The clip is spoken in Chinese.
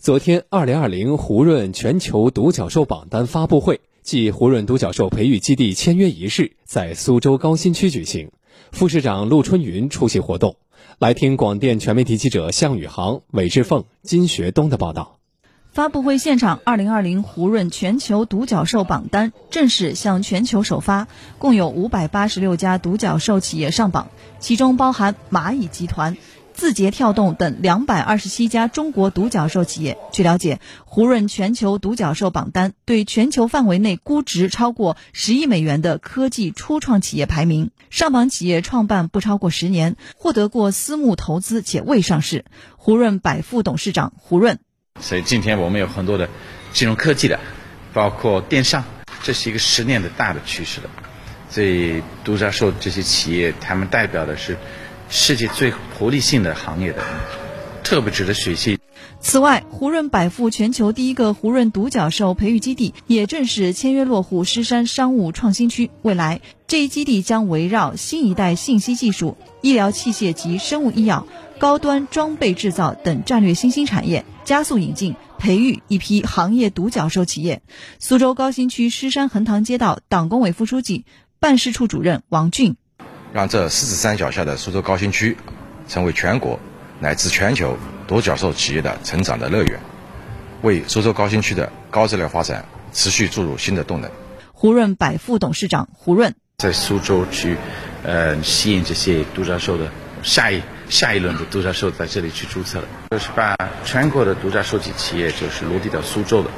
昨天，二零二零胡润全球独角兽榜单发布会暨胡润独角兽培育基地签约仪式在苏州高新区举行，副市长陆春云出席活动。来听广电全媒体记者向宇航、韦志凤、金学东的报道。发布会现场，二零二零胡润全球独角兽榜单正式向全球首发，共有五百八十六家独角兽企业上榜，其中包含蚂蚁集团。字节跳动等两百二十七家中国独角兽企业。据了解，胡润全球独角兽榜单对全球范围内估值超过十亿美元的科技初创企业排名。上榜企业创办不超过十年，获得过私募投资且未上市。胡润百富董事长胡润。所以今天我们有很多的金融科技的，包括电商，这是一个十年的大的趋势了。所以独角兽这些企业，他们代表的是。世界最活力性的行业的，特别值得学习。此外，胡润百富全球第一个胡润独角兽培育基地也正式签约落户狮山商务创新区。未来，这一基地将围绕新一代信息技术、医疗器械及生物医药、高端装备制造等战略新兴产业，加速引进、培育一批行业独角兽企业。苏州高新区狮山横塘街道党工委副书记、办事处主任王俊。让这狮子山脚下的苏州高新区，成为全国乃至全球独角兽企业的成长的乐园，为苏州高新区的高质量发展持续注入新的动能。胡润百富董事长胡润在苏州去，呃，吸引这些独角兽的下一下一轮的独角兽在这里去注册了，就是把全国的独角兽级企业就是落地到苏州的。